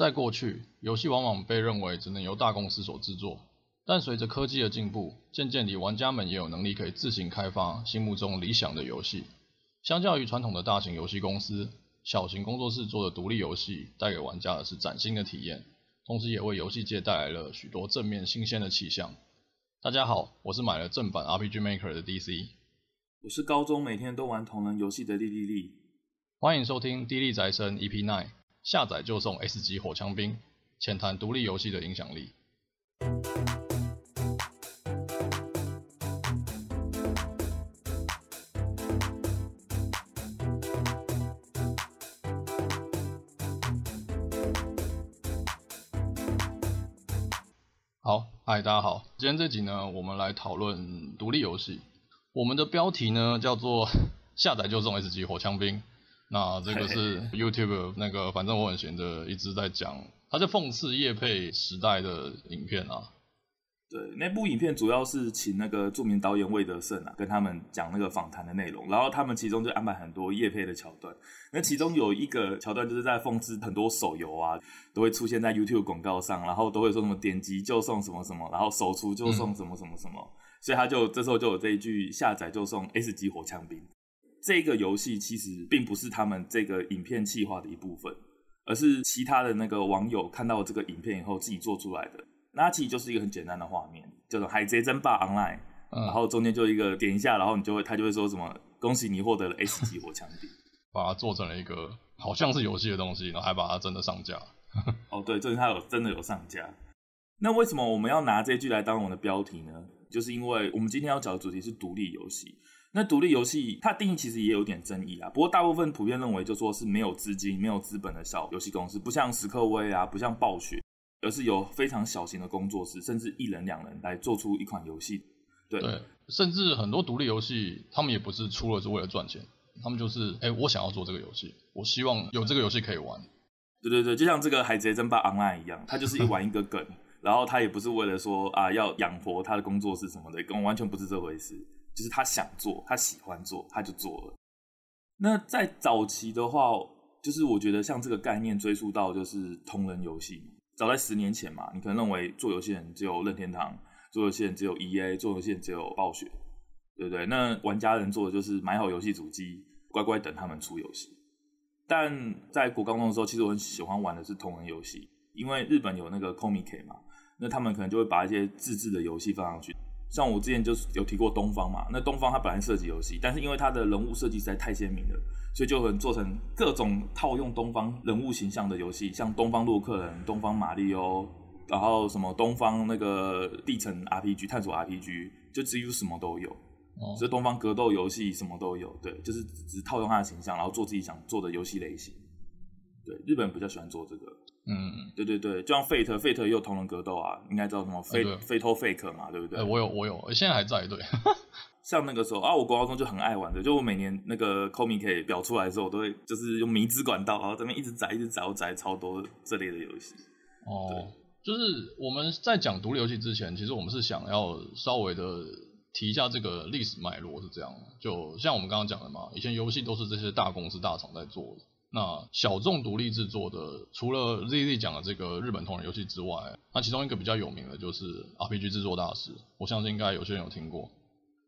在过去，游戏往往被认为只能由大公司所制作，但随着科技的进步，渐渐地玩家们也有能力可以自行开发心目中理想的游戏。相较于传统的大型游戏公司，小型工作室做的独立游戏带给玩家的是崭新的体验，同时也为游戏界带来了许多正面新鲜的气象。大家好，我是买了正版 RPG Maker 的 DC，我是高中每天都玩同人游戏的莉莉莉，欢迎收听《D 力宅生 EP Nine》。下载就送 S 级火枪兵，浅谈独立游戏的影响力。好，嗨，大家好，今天这集呢，我们来讨论独立游戏。我们的标题呢，叫做 下载就送 S 级火枪兵。那这个是 YouTube 那个，反正我很闲的一直在讲，他在讽刺叶配时代的影片啊。对，那部影片主要是请那个著名导演魏德胜啊，跟他们讲那个访谈的内容，然后他们其中就安排很多叶配的桥段。那其中有一个桥段就是在讽刺很多手游啊，都会出现在 YouTube 广告上，然后都会说什么点击就送什么什么，然后手出就送什么什么什么，嗯、所以他就这时候就有这一句下载就送 S 级火枪兵。这个游戏其实并不是他们这个影片企划的一部分，而是其他的那个网友看到这个影片以后自己做出来的。那它其实就是一个很简单的画面，叫做《海贼争霸 Online》，嗯，然后中间就一个点一下，然后你就会他就会说什么“恭喜你获得了 S 级火枪兵 ”，把它做成了一个好像是游戏的东西，然后还把它真的上架。哦，对，这是它有真的有上架。那为什么我们要拿这句来当我们的标题呢？就是因为我们今天要讲的主题是独立游戏。那独立游戏它定义其实也有点争议啊，不过大部分普遍认为就说是没有资金、没有资本的小游戏公司，不像史克威啊，不像暴雪，而是有非常小型的工作室，甚至一人两人来做出一款游戏。对，对，甚至很多独立游戏，他们也不是出了是为了赚钱，他们就是哎、欸，我想要做这个游戏，我希望有这个游戏可以玩。对对对，就像这个《海贼争霸 Online》一样，它就是一玩一个梗，然后它也不是为了说啊要养活他的工作室什么的，跟完全不是这回事。就是他想做，他喜欢做，他就做了。那在早期的话，就是我觉得像这个概念追溯到就是同人游戏，早在十年前嘛，你可能认为做游戏人只有任天堂，做游戏人只有 EA，做游戏人只有暴雪，对不对？那玩家人做的就是买好游戏主机，乖乖等他们出游戏。但在国高中的时候，其实我很喜欢玩的是同人游戏，因为日本有那个 Comic 嘛，那他们可能就会把一些自制的游戏放上去。像我之前就是有提过东方嘛，那东方它本来设计游戏，但是因为它的人物设计实在太鲜明了，所以就很做成各种套用东方人物形象的游戏，像东方洛克人、东方马里欧，然后什么东方那个地层 RPG、探索 RPG，就几乎什么都有。哦，所以东方格斗游戏什么都有，对，就是只套用它的形象，然后做自己想做的游戏类型。对，日本比较喜欢做这个。嗯，对对对，就像 Fate，Fate 也有同人格斗啊，应该知道什么 Fate、欸、Fatal Fake 嘛，对不对？欸、我有我有，现在还在对。像那个时候啊，我国高中就很爱玩的，就我每年那个 Comic 表出来的时候，我都会就是用迷之管道，然后这边一直载一直载，我载超多这类的游戏。哦，就是我们在讲独立游戏之前，其实我们是想要稍微的提一下这个历史脉络是这样，就像我们刚刚讲的嘛，以前游戏都是这些大公司大厂在做的。那小众独立制作的，除了 ZZ 讲的这个日本同人游戏之外，那其中一个比较有名的就是 RPG 制作大师，我相信应该有些人有听过。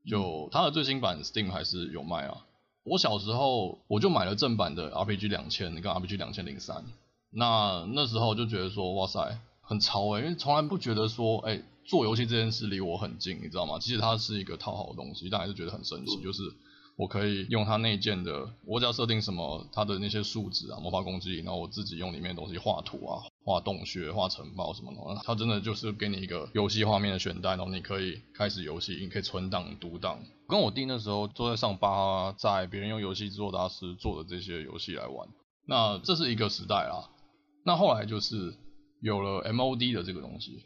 就它的最新版 Steam 还是有卖啊。我小时候我就买了正版的 RPG 两千跟 RPG 两千零三，那那时候就觉得说哇塞，很潮诶、欸，因为从来不觉得说诶、欸，做游戏这件事离我很近，你知道吗？其实它是一个套好的东西，但还是觉得很神奇，就是。我可以用它内建的，我只要设定什么它的那些数值啊，魔法攻击，然后我自己用里面的东西画图啊，画洞穴、画城堡什么的，它真的就是给你一个游戏画面的选单，然后你可以开始游戏，你可以存档、读档。跟我弟那时候坐在上巴，在别人用游戏制作大师做的这些游戏来玩，那这是一个时代啊。那后来就是有了 MOD 的这个东西，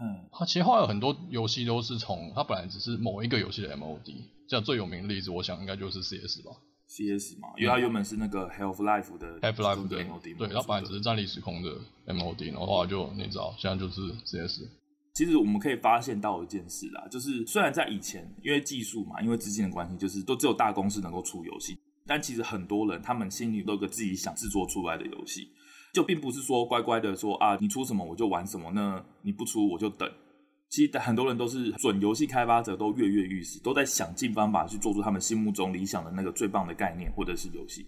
嗯，它其实后来有很多游戏都是从它本来只是某一个游戏的 MOD。这样最有名的例子，我想应该就是 CS 吧。CS 嘛，因为它原本是那个 Half Life 的 Half Life 的 MOD，对，它本来只是站立时空的 MOD，然后后来就你知道，现在就是 CS。其实我们可以发现到一件事啦，就是虽然在以前，因为技术嘛，因为资金的关系，就是都只有大公司能够出游戏，但其实很多人他们心里都有个自己想制作出来的游戏。就并不是说乖乖的说啊，你出什么我就玩什么，那你不出我就等。其实很多人都是准游戏开发者，都跃跃欲试，都在想尽方法去做出他们心目中理想的那个最棒的概念或者是游戏。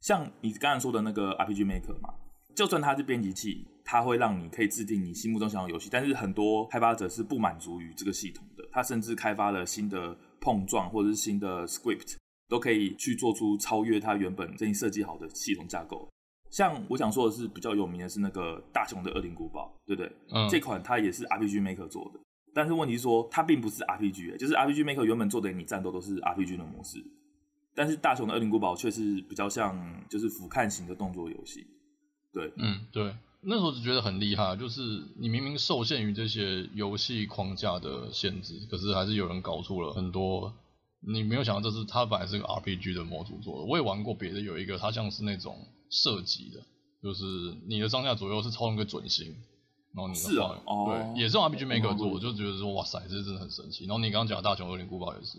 像你刚才说的那个 RPG Maker 嘛，就算它是编辑器，它会让你可以制定你心目中想要游戏，但是很多开发者是不满足于这个系统的，他甚至开发了新的碰撞或者是新的 script，都可以去做出超越它原本这设计好的系统架构。像我想说的是比较有名的是那个大雄的恶灵古堡，对不对？嗯，这款它也是 RPG Maker 做的。但是问题是说，它并不是 RPG，就是 RPG Maker 原本做的你战斗都是 RPG 的模式，但是大雄的恶灵古堡却是比较像就是俯瞰型的动作游戏。对，嗯，对，那时候就觉得很厉害，就是你明明受限于这些游戏框架的限制，可是还是有人搞出了很多你没有想到，这是它本来是个 RPG 的模组做的。我也玩过别的，有一个它像是那种射击的，就是你的上下左右是操控一个准心。然后你是啊，哦，对，也是用 RPG Maker 做，我就觉得说，哇塞，这真的很神奇。然后你刚刚讲的大雄有点古堡也是，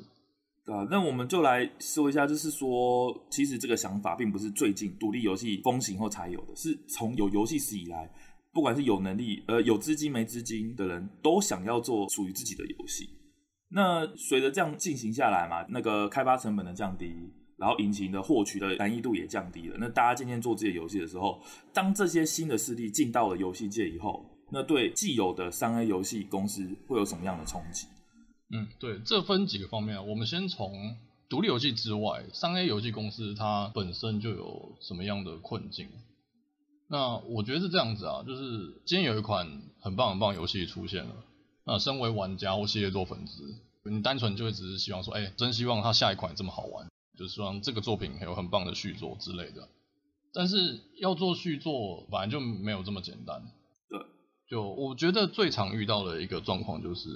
对啊，那我们就来说一下，就是说，其实这个想法并不是最近独立游戏风行后才有的，是从有游戏史以来，不管是有能力呃有资金没资金的人都想要做属于自己的游戏。那随着这样进行下来嘛，那个开发成本的降低，然后引擎的获取的难易度也降低了。那大家渐渐做这些游戏的时候，当这些新的势力进到了游戏界以后，那对既有的三 A 游戏公司会有什么样的冲击？嗯，对，这分几个方面。我们先从独立游戏之外，三 A 游戏公司它本身就有什么样的困境？那我觉得是这样子啊，就是今天有一款很棒很棒游戏出现了，那身为玩家或系列作粉丝，你单纯就会只是希望说，哎，真希望它下一款这么好玩，就是希望这个作品有很棒的续作之类的。但是要做续作，本来就没有这么简单。对就我觉得最常遇到的一个状况就是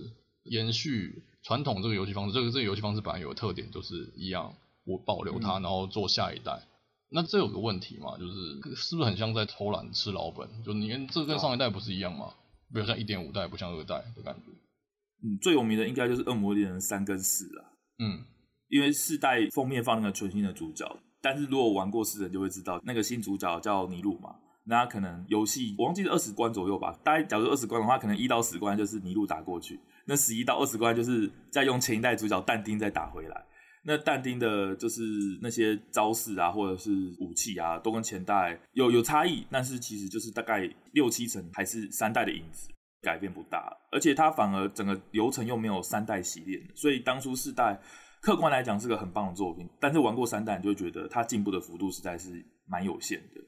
延续传统这个游戏方式，这个这个游戏方式本来有个特点就是一样，我保留它，然后做下一代。那这有个问题嘛，就是是不是很像在偷懒吃老本？就你跟这跟上一代不是一样吗？比如像一点五代不像二代的感觉。嗯，最有名的应该就是《恶魔猎人三》跟四了。嗯，因为四代封面放那个全新的主角，但是如果玩过四人就会知道，那个新主角叫尼禄嘛。那可能游戏我忘记是二十关左右吧，大概假如二十关的话，可能一到十关就是尼禄打过去，那十一到二十关就是再用前一代主角但丁再打回来。那但丁的就是那些招式啊，或者是武器啊，都跟前代有有差异，但是其实就是大概六七成还是三代的影子，改变不大。而且它反而整个流程又没有三代洗练，所以当初四代客观来讲是个很棒的作品，但是玩过三代你就会觉得它进步的幅度实在是蛮有限的。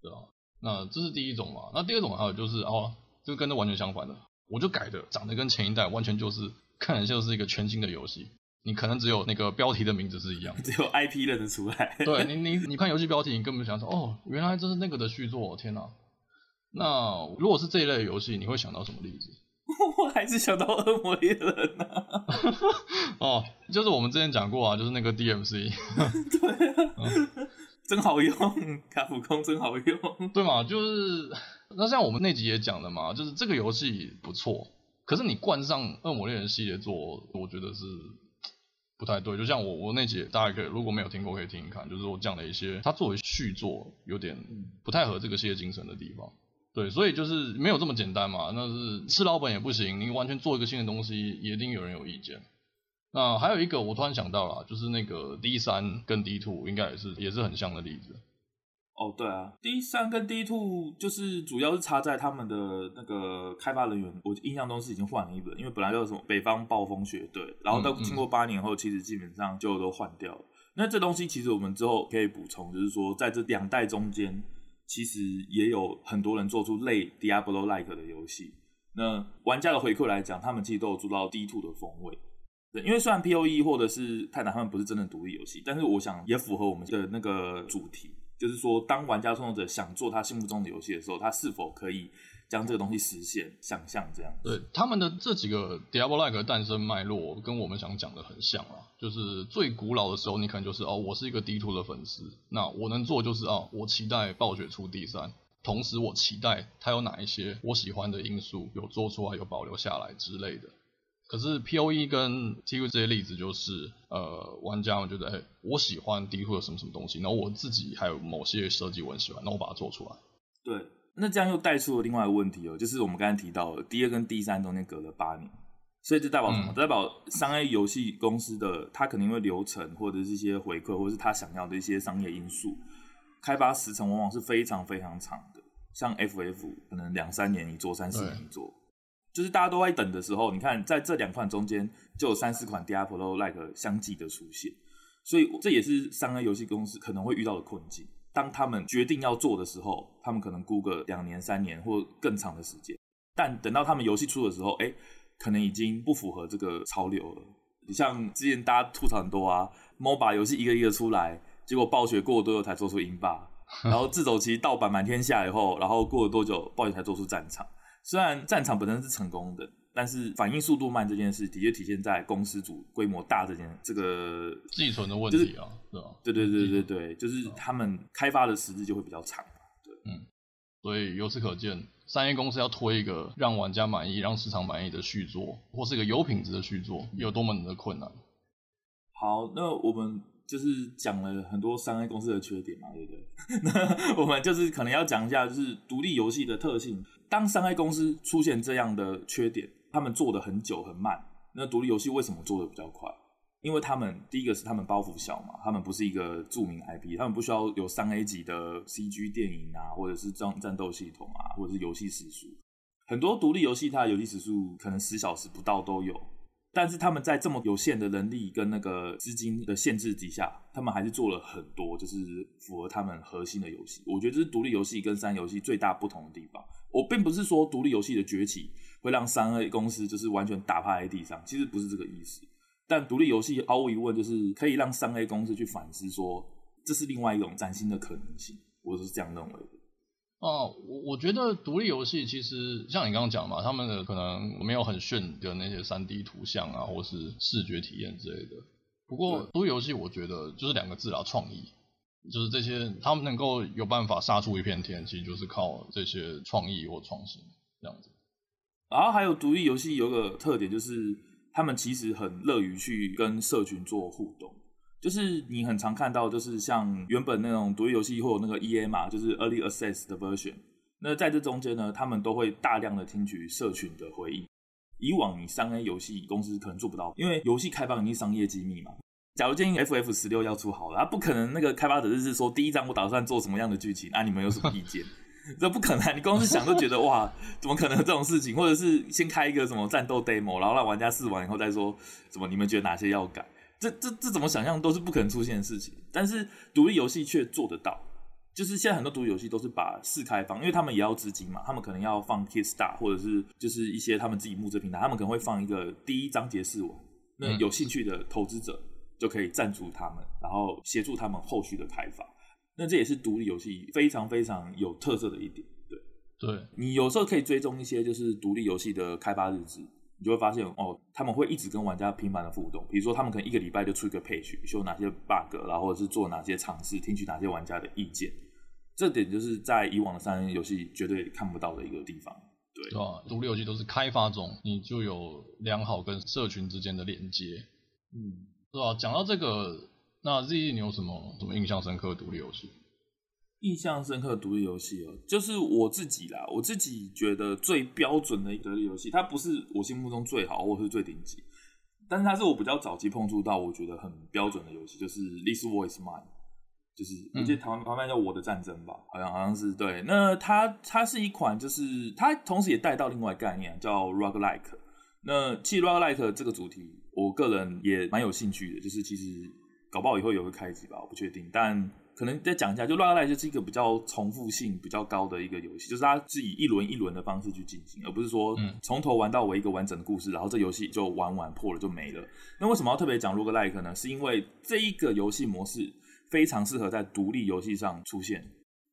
对啊，那这是第一种嘛。那第二种还有就是哦，就跟这完全相反的，我就改的，长得跟前一代完全就是看起来就是一个全新的游戏。你可能只有那个标题的名字是一样，只有 IP 认得出来。对你，你你看游戏标题，你根本想说哦，原来这是那个的续作。天哪！那如果是这一类的游戏，你会想到什么例子？我还是想到恶魔猎人呐、啊。哦，就是我们之前讲过啊，就是那个 DMC。对啊。嗯真好用，卡普空真好用，对嘛？就是那像我们那集也讲了嘛，就是这个游戏不错，可是你冠上《恶魔猎人》系列作，我觉得是 不太对。就像我我那集大家可以如果没有听过可以听一看，就是我讲了一些它作为续作有点不太合这个系列精神的地方。对，所以就是没有这么简单嘛。那是吃老本也不行，你完全做一个新的东西，一定有人有意见。那还有一个，我突然想到了，就是那个 D 三跟 D two 应该也是也是很像的例子。哦，对啊，D 三跟 D two 就是主要是差在他们的那个开发人员，我印象中是已经换了一轮，因为本来叫什么北方暴风雪队，然后到经过八年后，其实基本上就都换掉了。嗯嗯。那这东西其实我们之后可以补充，就是说在这两代中间，其实也有很多人做出类 Diablo-like 的游戏。那玩家的回馈来讲，他们其实都有做到 D two 的风味。对，因为虽然 P O E 或者是泰坦他们不是真的独立游戏，但是我想也符合我们的那个主题，就是说，当玩家创作者想做他心目中的游戏的时候，他是否可以将这个东西实现？想象这样。对，他们的这几个 Diablo-like 诞生脉络跟我们想讲的很像啊，就是最古老的时候，你可能就是哦，我是一个 D2 的粉丝，那我能做就是哦，我期待暴雪出第三同时我期待它有哪一些我喜欢的因素有做出来，有保留下来之类的。可是 P O E 跟 T V 这些例子就是，呃，玩家们觉得，哎、欸，我喜欢 D2 的什么什么东西，然后我自己还有某些设计我很喜欢，那我把它做出来。对，那这样又带出了另外一个问题哦，就是我们刚才提到的，第二跟第三中间隔了八年，所以这代表什么？嗯、代表三 A 游戏公司的它肯定会流程或者是一些回馈，或者是他想要的一些商业因素，开发时程往往是非常非常长的。像 FF 可能两三年一做，三四年一做，就是大家都在等的时候，你看在这两款中间就有三四款 Diablo-like 相继的出现，所以这也是三 A 游戏公司可能会遇到的困境。当他们决定要做的时候，他们可能估个两年、三年或更长的时间。但等到他们游戏出的时候，哎、欸，可能已经不符合这个潮流了。你像之前大家吐槽很多啊，MOBA 游戏一个一个出来，结果暴雪过了多久才做出英霸，然后自走棋盗版满天下以后，然后过了多久暴雪才做出战场。虽然战场本身是成功的。但是反应速度慢这件事，的确体现在公司组规模大这件这个寄存的问题啊，是吧？对对对对对，就是他们开发的时日就会比较长。对，嗯，所以由此可见，三 A 公司要推一个让玩家满意、让市场满意的续作，或是一个有品质的续作，有多么的困难。好，那我们就是讲了很多商业公司的缺点嘛，对不对？那我们就是可能要讲一下，就是独立游戏的特性。当商业公司出现这样的缺点，他们做的很久很慢，那独立游戏为什么做的比较快？因为他们第一个是他们包袱小嘛，他们不是一个著名 IP，他们不需要有三 A 级的 CG 电影啊，或者是战战斗系统啊，或者是游戏时数。很多独立游戏它的游戏时数可能十小时不到都有，但是他们在这么有限的能力跟那个资金的限制底下，他们还是做了很多就是符合他们核心的游戏。我觉得这是独立游戏跟三 A 游戏最大不同的地方。我并不是说独立游戏的崛起会让三 A 公司就是完全打趴在地上，其实不是这个意思。但独立游戏毫无疑问就是可以让三 A 公司去反思说，这是另外一种崭新的可能性，我是这样认为的。哦，我我觉得独立游戏其实像你刚刚讲嘛，他们的可能没有很炫的那些三 D 图像啊，或是视觉体验之类的。不过独立游戏我觉得就是两个字啊，创意。就是这些，他们能够有办法杀出一片天，其实就是靠这些创意或创新这样子。然后还有独立游戏有个特点，就是他们其实很乐于去跟社群做互动。就是你很常看到，就是像原本那种独立游戏或那个 EA 嘛，就是 Early Access 的 version。那在这中间呢，他们都会大量的听取社群的回应。以往你三 A 游戏公司可能做不到，因为游戏开发已经商业机密嘛。假如建议 FF 十六要出好了，他不可能那个开发者就是说第一章我打算做什么样的剧情，啊你们有什么意见？这不可能，你光是想都觉得哇，怎么可能这种事情？或者是先开一个什么战斗 demo，然后让玩家试完以后再说什么？你们觉得哪些要改？这这这怎么想象都是不可能出现的事情。但是独立游戏却做得到，就是现在很多独立游戏都是把试开放，因为他们也要资金嘛，他们可能要放 Kickstarter 或者是就是一些他们自己募资平台，他们可能会放一个第一章节试玩，那有兴趣的投资者。就可以赞助他们，然后协助他们后续的开发。那这也是独立游戏非常非常有特色的一点。对，对你有时候可以追踪一些就是独立游戏的开发日志，你就会发现哦，他们会一直跟玩家频繁的互动。比如说，他们可能一个礼拜就出一个 page，修哪些 bug，然后或者是做哪些尝试，听取哪些玩家的意见。这点就是在以往的三 A 游戏绝对看不到的一个地方。对，对啊，独立游戏都是开发中，你就有良好跟社群之间的连接。嗯。是吧？讲到这个，那 Z，你有什么什么印象深刻的独立游戏？印象深刻的独立游戏哦，就是我自己啦，我自己觉得最标准的一个独立游戏，它不是我心目中最好或是最顶级，但是它是我比较早期碰触到，我觉得很标准的游戏，就是《This War Is Mine》，就是我记得台湾台湾叫《我的战争》吧，好像好像是对。那它它是一款，就是它同时也带到另外概念叫 Roguelike。那其实 Roguelike 这个主题。我个人也蛮有兴趣的，就是其实搞不好以后也会开机吧，我不确定，但可能再讲一下，就《Roguelike》就是一个比较重复性比较高的一个游戏，就是它是以一轮一轮的方式去进行，而不是说从头玩到尾一个完整的故事，然后这游戏就玩完破了就没了。那为什么要特别讲《Roguelike》呢？是因为这一个游戏模式非常适合在独立游戏上出现，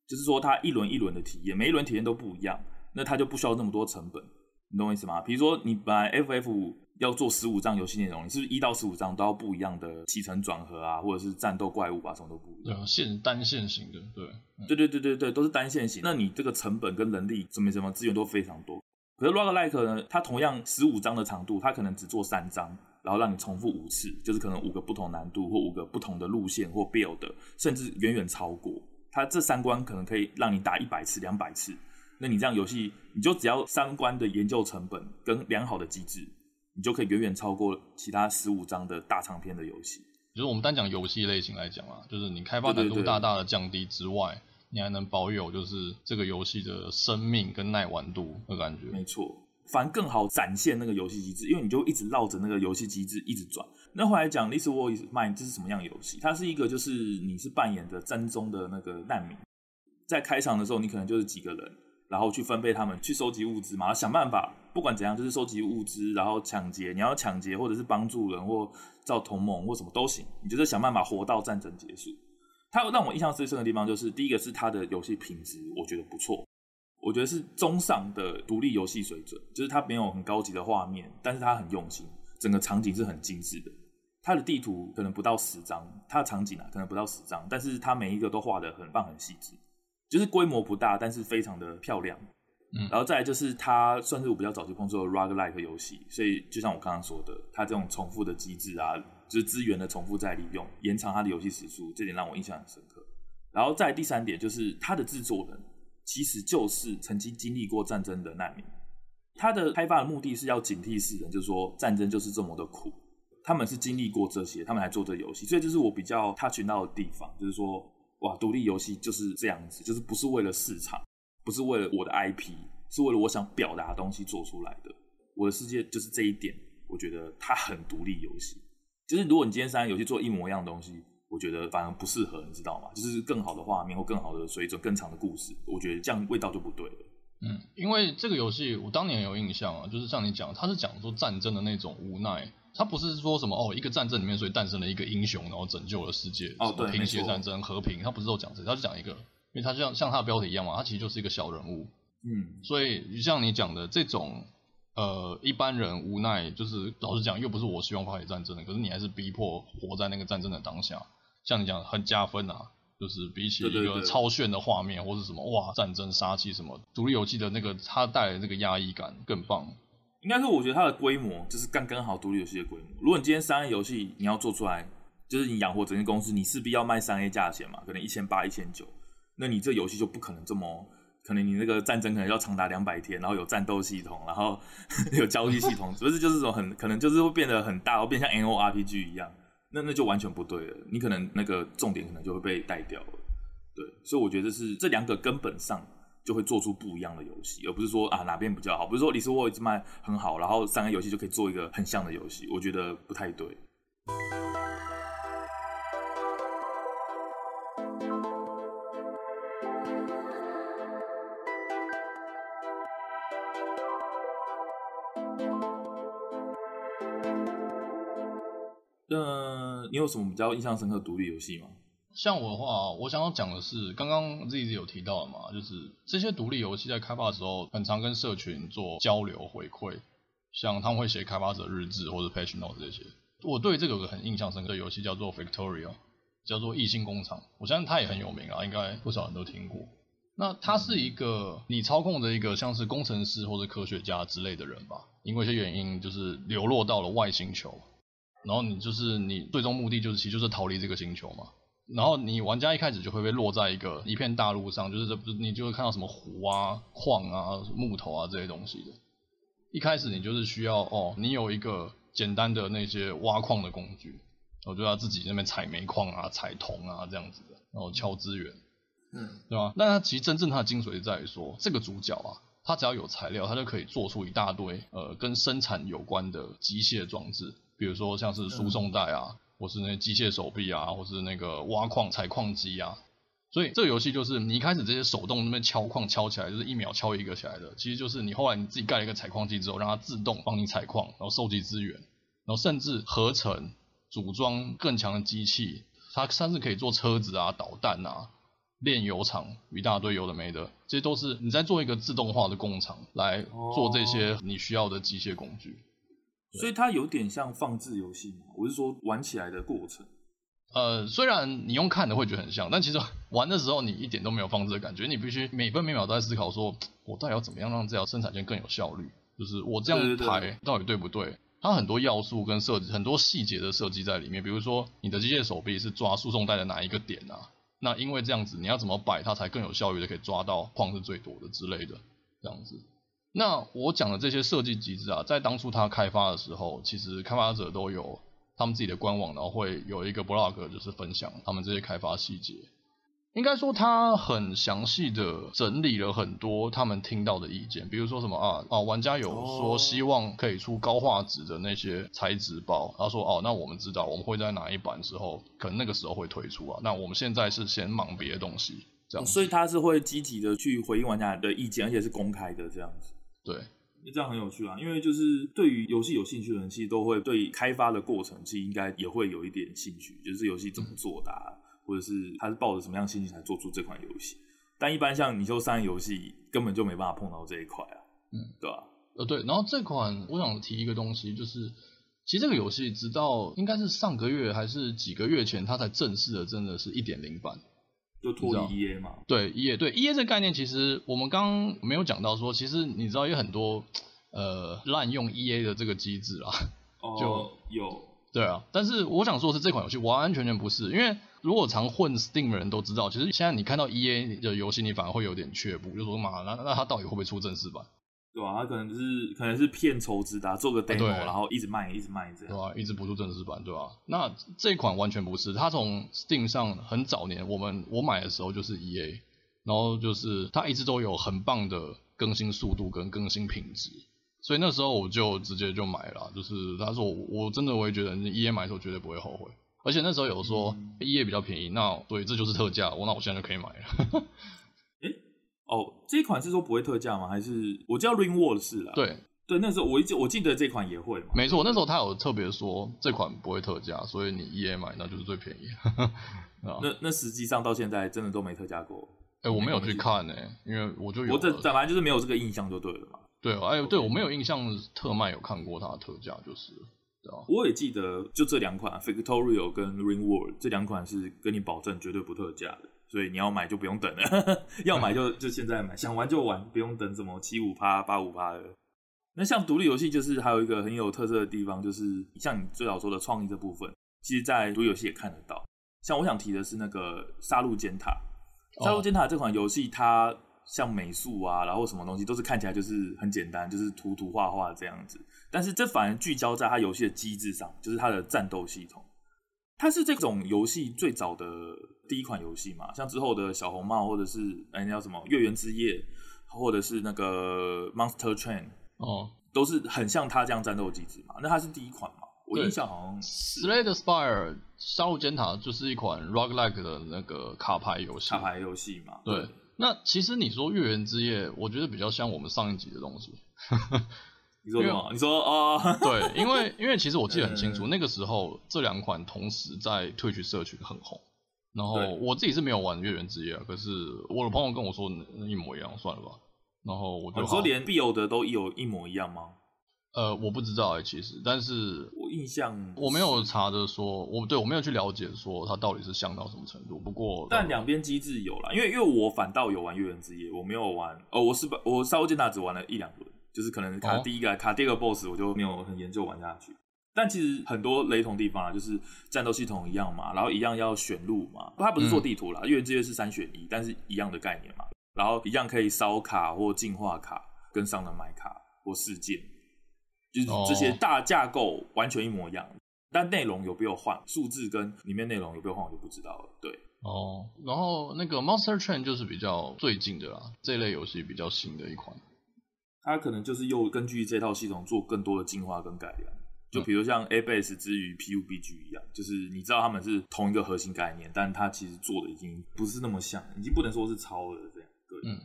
就是说它一轮一轮的体验，每一轮体验都不一样，那它就不需要那么多成本，你懂我意思吗？比如说你本来 FF。要做十五章游戏内容，你是不是一到十五章都要不一样的起承转合啊，或者是战斗怪物啊，什么都不一样？线单线型的，对，嗯、对对对对对，都是单线型。那你这个成本跟人力什么什么资源都非常多。可是 Roguelike 呢，它同样十五章的长度，它可能只做三章，然后让你重复五次，就是可能五个不同难度或五个不同的路线或 build，甚至远远超过。它这三关可能可以让你打一百次、两百次。那你这样游戏，你就只要三关的研究成本跟良好的机制，你就可以远远超过其他十五张的大长篇的游戏。就是我们单讲游戏类型来讲啊，就是你开发难度大大的降低之外，你还能保有就是这个游戏的生命跟耐玩度的感觉。没错，反而更好展现那个游戏机制，因为你就一直绕着那个游戏机制一直转。那后来讲《This War Is Mine》这是什么样的游戏？它是一个就是你是扮演着战争的那个难民，在开场的时候你可能就是几个人。然后去分配他们去收集物资嘛，想办法，不管怎样，就是收集物资，然后抢劫。你要抢劫，或者是帮助人，或造同盟，或什么都行。你就是想办法活到战争结束。它让我印象最深的地方，就是第一个是它的游戏品质，我觉得不错，我觉得是中上的独立游戏水准。就是它没有很高级的画面，但是它很用心，整个场景是很精致的。它的地图可能不到十张，它的场景啊可能不到十张，但是它每一个都画得很棒，很细致。就是规模不大，但是非常的漂亮。嗯，然后再来就是它算是我比较早期碰触的 roguelike 游戏，所以就像我刚刚说的，它这种重复的机制啊，就是资源的重复再利用，延长它的游戏时速，这点让我印象很深刻。然后再第三点就是它的制作人其实就是曾经经历过战争的难民，它的开发的目的是要警惕世人，就是说战争就是这么的苦，他们是经历过这些，他们来做这游戏，所以这是我比较 touch 到的地方，就是说。哇，独立游戏就是这样子，就是不是为了市场，不是为了我的 IP，是为了我想表达的东西做出来的。我的世界就是这一点，我觉得它很独立游戏。就是如果你今天三个游戏做一模一样的东西，我觉得反而不适合，你知道吗？就是更好的画面或更好的水准、更长的故事，我觉得这样味道就不对了。嗯，因为这个游戏我当年有印象啊，就是像你讲，它是讲说战争的那种无奈。他不是说什么哦，一个战争里面所以诞生了一个英雄，然后拯救了世界，哦，对，平息战争和平。他不是都讲这个，他就讲一个，因为他像像他的标题一样嘛，他其实就是一个小人物，嗯，所以像你讲的这种呃一般人无奈，就是老实讲又不是我希望发起战争的，可是你还是逼迫活在那个战争的当下，像你讲很加分啊，就是比起一个超炫的画面或是什么哇战争杀气什么，独立游戏的那个它带来的那个压抑感更棒。应该是，我觉得它的规模就是刚刚好独立游戏的规模。如果你今天三 A 游戏你要做出来，就是你养活整间公司，你势必要卖三 A 价钱嘛，可能一千八、一千九，那你这游戏就不可能这么，可能你那个战争可能要长达两百天，然后有战斗系统，然后有交易系统，不是就是这种很可能就是会变得很大，会变像 N O R P G 一样，那那就完全不对了。你可能那个重点可能就会被带掉了。对，所以我觉得是这两个根本上。就会做出不一样的游戏，而不是说啊哪边比较好，不是说《李斯沃伊斯曼》很好，然后三个游戏就可以做一个很像的游戏，我觉得不太对。什么比较印象深刻的独立游戏吗？像我的话，我想要讲的是，刚刚 Z Z 有提到的嘛，就是这些独立游戏在开发的时候，很常跟社群做交流回馈，像他们会写开发者日志或者 patch note 这些。我对这个有个很印象深刻的游戏叫做 Victoria，叫做异星工厂，我相信它也很有名啊，应该不少人都听过。那它是一个你操控的一个像是工程师或者科学家之类的人吧，因为一些原因就是流落到了外星球，然后你就是你最终目的就是其实就是逃离这个星球嘛。然后你玩家一开始就会被落在一个一片大陆上，就是这不是你就会看到什么湖啊、矿啊、木头啊这些东西的。一开始你就是需要哦，你有一个简单的那些挖矿的工具，我就要自己那边采煤矿啊、采铜啊这样子的，然后敲资源，嗯，对吧？那它其实真正它的精髓在于说，这个主角啊，他只要有材料，他就可以做出一大堆呃跟生产有关的机械装置，比如说像是输送带啊。嗯或是那些机械手臂啊，或是那个挖矿采矿机啊，所以这个游戏就是你一开始这些手动那边敲矿敲起来，就是一秒敲一个起来的，其实就是你后来你自己盖了一个采矿机之后，让它自动帮你采矿，然后收集资源，然后甚至合成组装更强的机器，它甚至可以做车子啊、导弹啊、炼油厂一大堆有的没的，这些都是你在做一个自动化的工厂来做这些你需要的机械工具。所以它有点像放置游戏嘛？我是说玩起来的过程。呃，虽然你用看的会觉得很像，但其实 玩的时候你一点都没有放置的感觉，你必须每分每秒都在思考说，我到底要怎么样让这条生产线更有效率？就是我这样排到底对不对？它很多要素跟设计，很多细节的设计在里面。比如说你的机械手臂是抓输送带的哪一个点啊？那因为这样子，你要怎么摆，它才更有效率的可以抓到矿是最多的之类的这样子。那我讲的这些设计机制啊，在当初它开发的时候，其实开发者都有他们自己的官网，然后会有一个 blog，就是分享他们这些开发细节。应该说，他很详细的整理了很多他们听到的意见，比如说什么啊啊，玩家有说希望可以出高画质的那些材质包，他说哦，那我们知道我们会在哪一版之后，可能那个时候会推出啊。那我们现在是先忙别的东西，这样。所以他是会积极的去回应玩家的意见，而且是公开的这样子。对，这样很有趣啊，因为就是对于游戏有兴趣的人，其实都会对开发的过程，其实应该也会有一点兴趣，就是游戏怎么做的啊。嗯或者是他是抱着什么样心情才做出这款游戏？但一般像你说三游戏根本就没办法碰到这一块啊，嗯，对吧、啊？呃，对。然后这款我想提一个东西，就是其实这个游戏直到应该是上个月还是几个月前，它才正式的真的是一点零版，就脱离 EA 嘛？对，EA 对 EA 这个概念，其实我们刚刚没有讲到说，其实你知道有很多呃滥用 EA 的这个机制啊，哦、就有。对啊，但是我想说的是，这款游戏完完全全不是，因为如果常混 Steam 的人都知道，其实现在你看到 EA 的游戏，你反而会有点却步，就说嘛，那那它到底会不会出正式版？对啊，他可能就是可能是片筹资的，做个 demo，然后一直卖，一直卖这样。对啊，一直不出正式版，对吧？那这款完全不是，它从 Steam 上很早年，我们我买的时候就是 EA，然后就是它一直都有很棒的更新速度跟更新品质。所以那时候我就直接就买了，就是他说我我真的我也觉得你 EA 买的时候绝对不会后悔，而且那时候有说 EA 比较便宜，那对，这就是特价，我那我现在就可以买了。哦，这一款是说不会特价吗？还是我叫 RimWorld 是啦？对对，那时候我记我记得这款也会嘛。没错，那时候他有特别说这款不会特价，所以你 EA 买那就是最便宜。那那实际上到现在真的都没特价过。哎、欸，我没有去看呢、欸，因为我就有我这本来就是没有这个印象就对了嘛。对，哎呦，对我没有印象，特卖有看过它的特价，就是，对啊。我也记得，就这两款 Victorio 跟 RimWorld 这两款是跟你保证绝对不特价的，所以你要买就不用等了，要买就就现在买，想玩就玩，不用等什么七五趴、八五趴的。那像独立游戏，就是还有一个很有特色的地方，就是像你最早说的创意这部分，其实在独立游戏也看得到。像我想提的是那个《杀戮尖塔》，《杀戮尖塔》这款游戏它。像美术啊，然后什么东西都是看起来就是很简单，就是涂涂画画这样子。但是这反而聚焦在它游戏的机制上，就是它的战斗系统。它是这种游戏最早的第一款游戏嘛？像之后的小红帽，或者是哎那叫什么月圆之夜，或者是那个 Monster Train 哦，都是很像它这样战斗机制嘛。那它是第一款嘛？我印象好像是。Slay the Spire 杀戮尖塔就是一款 roguelike 的那个卡牌游戏，卡牌游戏嘛，对。那其实你说月圆之夜，我觉得比较像我们上一集的东西。你说什么？你说啊？对，因为因为其实我记得很清楚，那个时候这两款同时在 Twitch 社群很红。然后我自己是没有玩月圆之夜，可是我的朋友跟我说一模一样，算了吧。然后我就、哦、说连必有的都有一模一样吗？呃，我不知道哎、欸，其实，但是我印象我没有查的说，我对我没有去了解说它到底是像到什么程度。不过，但两边机制有啦，因为因为我反倒有玩月圆之夜，我没有玩哦，我是把我杀戮尖塔只玩了一两轮，就是可能卡第一个、哦、卡第二个 BOSS 我就没有很研究玩下去。但其实很多雷同地方啊，就是战斗系统一样嘛，然后一样要选路嘛，它不是做地图啦，嗯、月圆之夜是三选一，但是一样的概念嘛，然后一样可以烧卡或进化卡，跟上的买卡或事件。就是这些大架构完全一模一样，哦、但内容有没有换？数字跟里面内容有没有换，我就不知道了。对，哦，然后那个 Monster Train 就是比较最近的啦，这类游戏比较新的一款。它可能就是又根据这套系统做更多的进化跟改良，就比如像 A Base 之于 PUBG 一样，就是你知道他们是同一个核心概念，但它其实做的已经不是那么像，已经不能说是超了这样。对，嗯，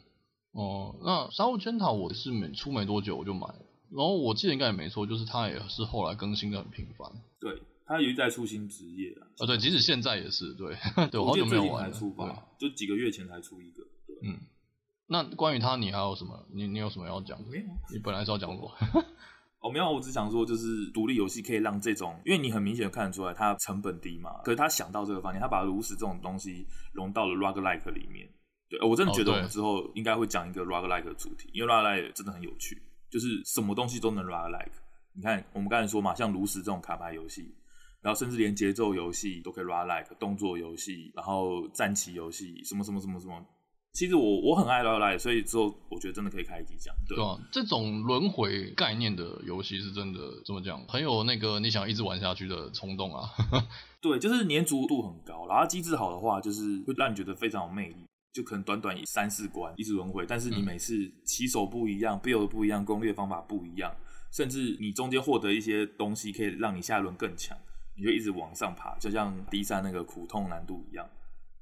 哦，那杀戮尖塔我是没出没多久我就买了。然后我记得应该也没错，就是他也是后来更新的很频繁。对，他有一在出新职业啊。啊，对，即使现在也是，对，对我好久没有玩了。出吧，就几个月前才出一个。对嗯，那关于他，你还有什么？你你有什么要讲？没有，你本来是要讲过。哦，没有，我只想说，就是独立游戏可以让这种，因为你很明显看得出来，它成本低嘛。可是他想到这个方面，他把炉石这种东西融到了 roguelike 里面。对，我真的觉得我们之后应该会讲一个 roguelike 的主题，因为 roguelike 真的很有趣。就是什么东西都能 roguelike，你看我们刚才说嘛，像炉石这种卡牌游戏，然后甚至连节奏游戏都可以 roguelike 动作游戏，然后战棋游戏，什么什么什么什么。其实我我很爱 roguelike，所以之后我觉得真的可以开一集讲。对，这种轮回概念的游戏是真的这么讲，很有那个你想一直玩下去的冲动啊。对，就是粘着度很高，然后机制好的话，就是会让你觉得非常有魅力。就可能短短三四关一直轮回，但是你每次起手不一样，build 不一样，攻略方法不一样，甚至你中间获得一些东西，可以让你下一轮更强，你就一直往上爬，就像 D3 那个苦痛难度一样，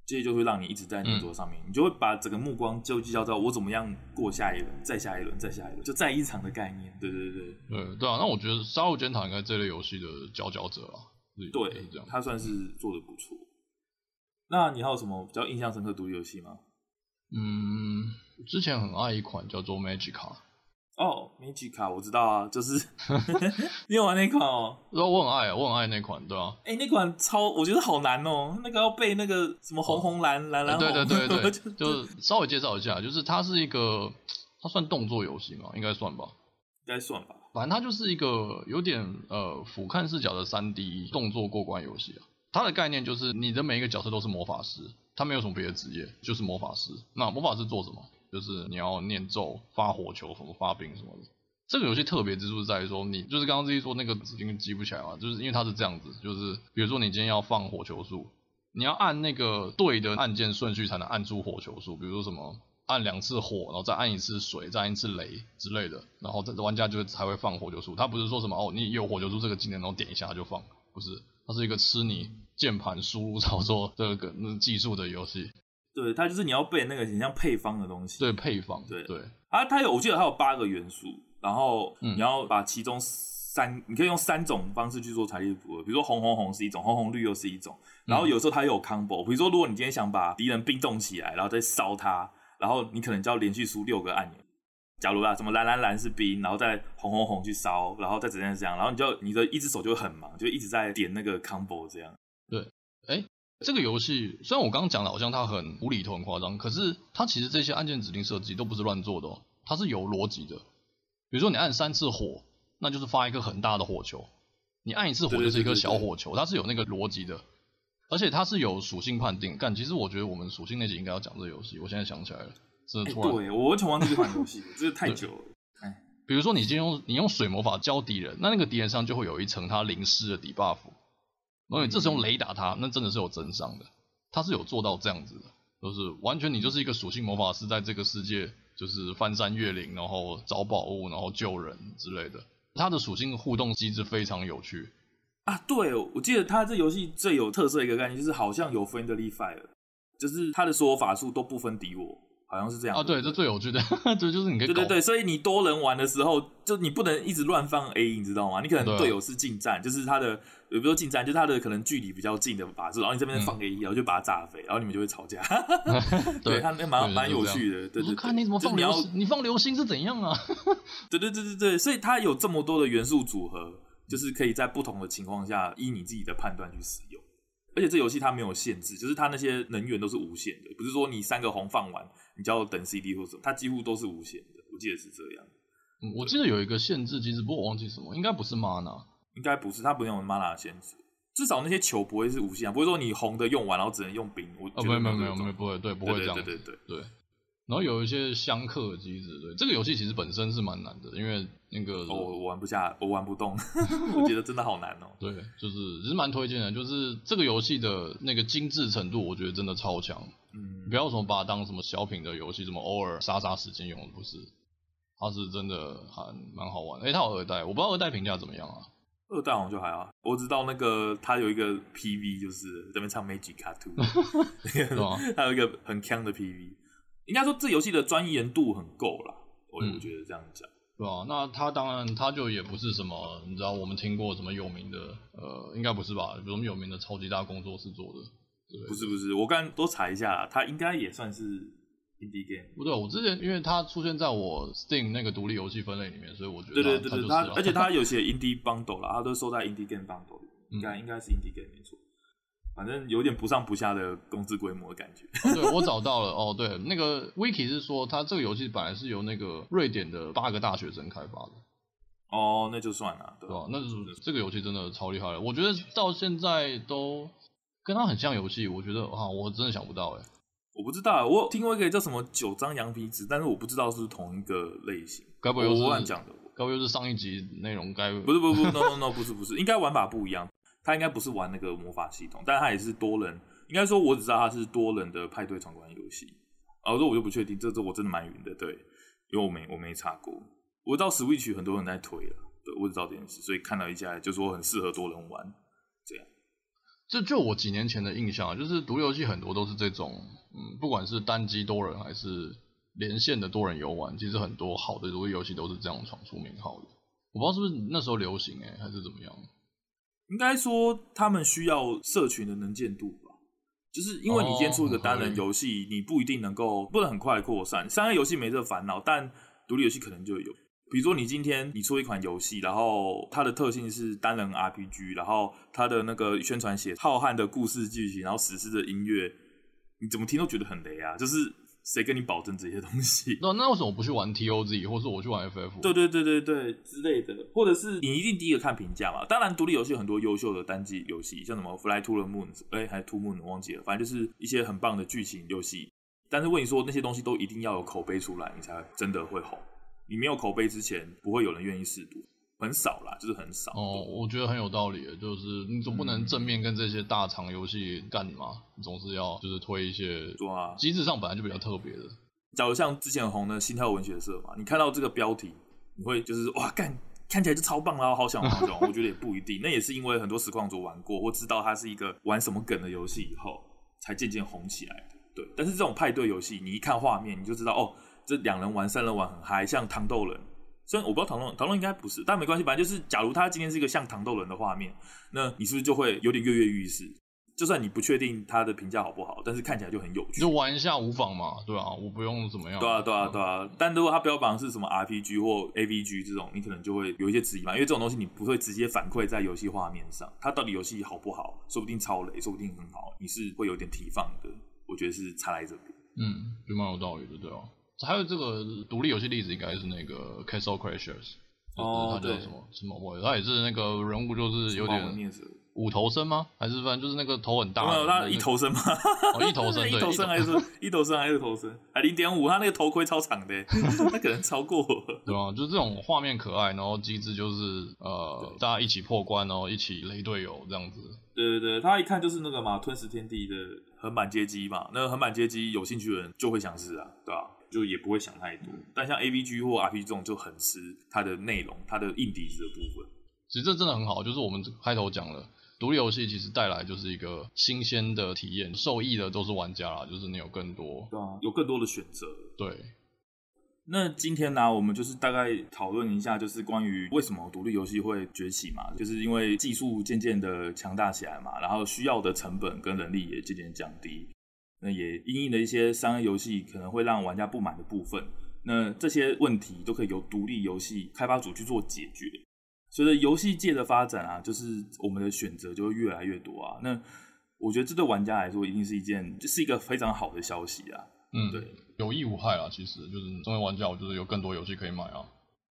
这些就会让你一直在那桌上面，嗯、你就会把整个目光就聚焦到我怎么样过下一轮，再下一轮，再下一轮，就再一场的概念。对对对对，对对啊，那我觉得《杀戮尖塔》应该这类游戏的佼佼者啊，对，这样他算是做的不错。那你还有什么比较印象深刻独立游戏吗？嗯，之前很爱一款叫做 Magica。哦，Magica 我知道啊，就是 你有玩那款哦？我我很爱，我很爱那款，对啊。哎、欸，那款超，我觉得好难哦，那个要背那个什么红红蓝蓝蓝红。对对对对，就稍微介绍一下，就是它是一个，它算动作游戏吗？应该算吧。应该算吧。反正它就是一个有点呃俯瞰视角的三 D 动作过关游戏啊。它的概念就是你的每一个角色都是魔法师，他没有什么别的职业，就是魔法师。那魔法师做什么？就是你要念咒、发火球、什么发兵什么的。这个游戏特别之处在于说，你就是刚刚自己说那个指令记不起来嘛，就是因为它是这样子，就是比如说你今天要放火球术，你要按那个对的按键顺序才能按出火球术，比如说什么按两次火，然后再按一次水，再按一次雷之类的，然后这玩家就才会放火球术。它不是说什么哦，你有火球术这个技能，然后点一下就放，不是。它是一个吃你键盘输入操作这个那技术的游戏。对，它就是你要背那个很像配方的东西。对，配方。对对。啊，它有，我记得它有八个元素，然后你要把其中三，嗯、你可以用三种方式去做财力组合，比如说红红红是一种，红红绿又是一种。然后有时候它又有 combo，比如说如果你今天想把敌人冰冻起来，然后再烧它，然后你可能就要连续输六个按钮。假如啊，什么蓝蓝蓝是冰，然后再红红红去烧，然后再怎样怎样，然后你就你的一只手就很忙，就一直在点那个 combo 这样。对，哎、欸，这个游戏虽然我刚刚讲的好像它很无厘头、很夸张，可是它其实这些按键指令设计都不是乱做的哦，它是有逻辑的。比如说你按三次火，那就是发一个很大的火球；你按一次火就是一个小火球，它是有那个逻辑的，而且它是有属性判定。干，其实我觉得我们属性那集应该要讲这个游戏，我现在想起来了。欸、对，我完全忘记这款游戏，真的太久了。比如说你今天用你用水魔法教敌人，那那个敌人上就会有一层他淋湿的 debuff，然后你这时候用雷打他，那真的是有增伤的。他是有做到这样子的，就是完全你就是一个属性魔法师，在这个世界就是翻山越岭，然后找宝物，然后救人之类的。他的属性互动机制非常有趣啊！对，我记得他这游戏最有特色的一个概念就是好像有 friendly fire，就是他的所有法术都不分敌我。好像是这样啊，对，这最有趣的，这就是你可以对对对，所以你多人玩的时候，就你不能一直乱放 A，你知道吗？你可能队友是近战，就是他的，比如说近战，就是他的可能距离比较近的法术，然后你这边放 A，然后就把他炸飞，然后你们就会吵架。对他那蛮蛮有趣的，对对。看你怎么放流星，你放流星是怎样啊？对对对对对，所以它有这么多的元素组合，就是可以在不同的情况下依你自己的判断去使用。而且这游戏它没有限制，就是它那些能源都是无限的，不是说你三个红放完。你就要等 CD 或什么，它几乎都是无限的，我记得是这样。嗯，我记得有一个限制机制，不过我忘记什么，应该不是 mana，应该不是，它不用 mana 的限制，至少那些球不会是无限，不会说你红的用完然后只能用冰。我哦，没有没有没有没有不会，对，不会这样。对对对对对。对然后有一些相克机制，对，这个游戏其实本身是蛮难的，因为那个我、哦、我玩不下，我玩不动，我觉得真的好难哦。对，就是其实蛮推荐的，就是这个游戏的那个精致程度，我觉得真的超强。嗯，不要什么把它当什么小品的游戏，什么偶尔杀杀时间用的，不是，它是真的还蛮好玩。诶，它有二代，我不知道二代评价怎么样啊？二代好像就还好，我知道那个它有一个 PV，就是这边唱 Magic 它有一个很强的 PV。应该说，这游戏的钻研度很够啦，我我觉得这样讲，对啊，那他当然，他就也不是什么，你知道，我们听过什么有名的，呃，应该不是吧？什么有名的超级大工作室做的，对，不是不是，我刚刚多查一下，他应该也算是 indie game。不对，我之前因为他出现在我 Steam 那个独立游戏分类里面，所以我觉得对对对对，他而且他有些 indie bundle 啦，他都收在 indie game bundle 里，应该应该是 indie game 没错。反正有点不上不下的工资规模的感觉。哦、对，我找到了哦，对，那个 Wiki 是说，它这个游戏本来是由那个瑞典的八个大学生开发的。哦，那就算了，对吧、啊？那是这个游戏真的超厉害了，我觉得到现在都跟它很像游戏，我觉得啊，我真的想不到哎。我不知道，我听过一个叫什么九张羊皮纸，但是我不知道是不是同一个类型。该不会又是乱讲的？该不会又是上一集内容？该不是不不不 no no no 不是不是，应该玩法不一样。他应该不是玩那个魔法系统，但他也是多人。应该说，我只知道他是多人的派对闯关游戏。哦，这我就不确定，这这我真的蛮晕的，对，因为我没我没查过。我知道 Switch 很多人在推了，对，我知道这件事，所以看到一家就说很适合多人玩，这样。这就我几年前的印象，就是独游戏很多都是这种，嗯，不管是单机多人还是连线的多人游玩，其实很多好的独立游戏都是这样闯出名号的。我不知道是不是那时候流行哎、欸，还是怎么样？应该说他们需要社群的能见度吧，就是因为你今天出一个单人游戏，你不一定能够不能很快扩散。商业游戏没这个烦恼，但独立游戏可能就有。比如说你今天你出一款游戏，然后它的特性是单人 RPG，然后它的那个宣传写浩瀚的故事剧情，然后史诗的音乐，你怎么听都觉得很雷啊，就是。谁跟你保证这些东西？那那为什么不去玩 TOZ，或者我去玩 FF？对对对对对之类的，或者是你一定第一个看评价嘛？当然，独立游戏很多优秀的单机游戏，像什么 Fly to the Moon，哎、欸，还是 To Moon，我忘记了，反正就是一些很棒的剧情游戏。但是问你说那些东西都一定要有口碑出来，你才真的会红。你没有口碑之前，不会有人愿意试读。很少啦，就是很少。哦，我觉得很有道理，就是你总不能正面跟这些大厂游戏干嘛，嗯、你总是要就是推一些，机制上本来就比较特别的。假如像之前很红的心跳文学社嘛，你看到这个标题，你会就是哇干，看起来就超棒啦，好想玩，这种。我觉得也不一定，那也是因为很多实况主玩过或知道它是一个玩什么梗的游戏以后，才渐渐红起来的。对，但是这种派对游戏，你一看画面，你就知道哦，这两人玩、三人玩很嗨，像糖豆人。虽然我不知道糖豆人，糖豆应该不是，但没关系，反正就是，假如他今天是一个像糖豆人的画面，那你是不是就会有点跃跃欲试？就算你不确定他的评价好不好，但是看起来就很有趣，就玩一下无妨嘛，对啊，我不用怎么样。对啊，对啊，对啊。但如果他标榜是什么 RPG 或 AVG 这种，你可能就会有一些质疑嘛，因为这种东西你不会直接反馈在游戏画面上，它到底游戏好不好，说不定超雷，说不定很好，你是会有点提防的。我觉得是差在这边。嗯，就蛮有道理的，对啊。还有这个独立游戏例子，应该是那个 Castle Crashers。哦，他叫什么什么？我他也是那个人物，就是有点五头身吗？还是反正就是那个头很大？没有，他一头身吗？哦，一头身，一头身还是一头身还是头身？还零点五，他那个头盔超长的，他可能超过，对啊？就是这种画面可爱，然后机制就是呃，大家一起破关，然后一起雷队友这样子。对对对，他一看就是那个嘛，吞食天地的横版街机嘛，那个横版街机有兴趣的人就会想试啊，对吧？就也不会想太多，但像 AVG 或 RPG 这种就很吃它的内容，它的硬底子的部分。其实这真的很好，就是我们开头讲了，独立游戏其实带来就是一个新鲜的体验，受益的都是玩家啦，就是你有更多，对啊，有更多的选择。对。那今天呢、啊，我们就是大概讨论一下，就是关于为什么独立游戏会崛起嘛，就是因为技术渐渐的强大起来嘛，然后需要的成本跟人力也渐渐降低。那也因应了一些商业游戏可能会让玩家不满的部分，那这些问题都可以由独立游戏开发组去做解决。随着游戏界的发展啊，就是我们的选择就会越来越多啊。那我觉得这对玩家来说一定是一件，就是一个非常好的消息啊。嗯，对，有益无害啊。其实就是作为玩家，我就是有更多游戏可以买啊。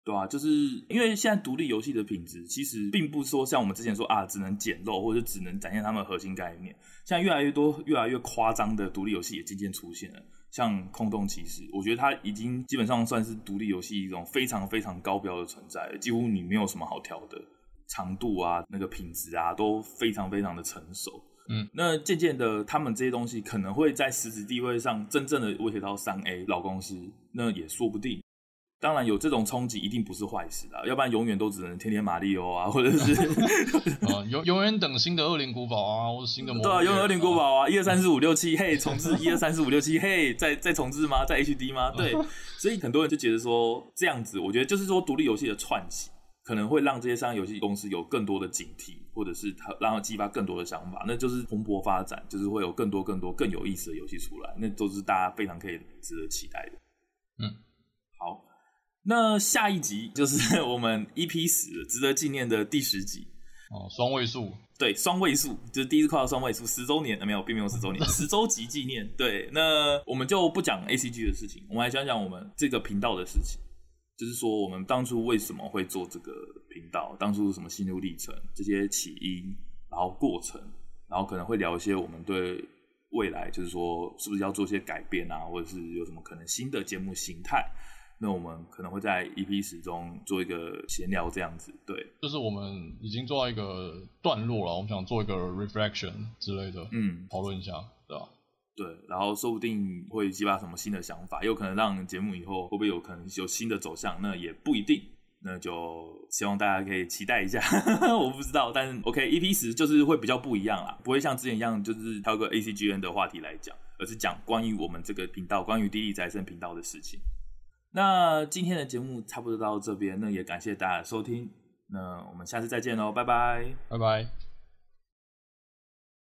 对啊，就是因为现在独立游戏的品质其实并不说像我们之前说啊，只能简陋或者只能展现他们的核心概念。现在越来越多、越来越夸张的独立游戏也渐渐出现了，像《空洞骑士》，我觉得它已经基本上算是独立游戏一种非常非常高标的存在，几乎你没有什么好挑的，长度啊、那个品质啊都非常非常的成熟。嗯，那渐渐的，他们这些东西可能会在实质地位上真正的威胁到三 A 老公司，那也说不定。当然有这种冲击，一定不是坏事的，要不然永远都只能天天马里奥啊，或者是啊，永永远等新的恶灵古堡啊，或者新的魔。对啊，永远恶灵古堡啊，一二三四五六七，嘿，重置一二三四五六七，嘿，再再重置吗？再 HD 吗？对，所以很多人就觉得说这样子，我觉得就是说独立游戏的串起，可能会让这些商业游戏公司有更多的警惕，或者是他让他激发更多的想法，那就是蓬勃发展，就是会有更多更多更有意思的游戏出来，那都是大家非常可以值得期待的。那下一集就是 我们 EP 十值得纪念的第十集哦，双位数，对，双位数就是第一次跨到双位数，十周年，没有，并没有十周年，十周集纪念。对，那我们就不讲 ACG 的事情，我们来讲讲我们这个频道的事情。就是说我们当初为什么会做这个频道，当初什么心路历程，这些起因，然后过程，然后可能会聊一些我们对未来，就是说是不是要做一些改变啊，或者是有什么可能新的节目形态。那我们可能会在 EP 十中做一个闲聊，这样子，对，就是我们已经做到一个段落了，我们想做一个 reflection 之类的，嗯，讨论一下，对吧？对，然后说不定会激发什么新的想法，有可能让节目以后会不会有可能有新的走向，那也不一定，那就希望大家可以期待一下，我不知道，但是 OK，EP 十就是会比较不一样啦，不会像之前一样，就是挑个 ACGN 的话题来讲，而是讲关于我们这个频道，关于滴滴宅生频道的事情。那今天的节目差不多到这边，那也感谢大家的收听，那我们下次再见喽，拜拜，拜拜。